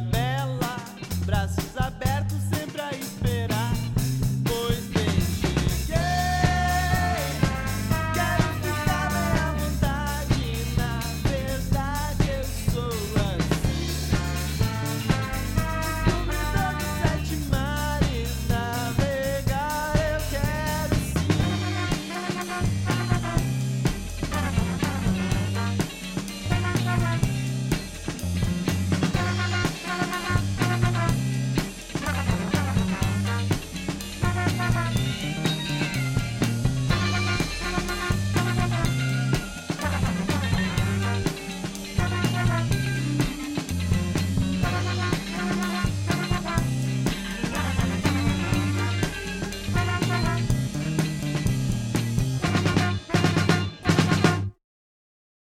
bela Brasil.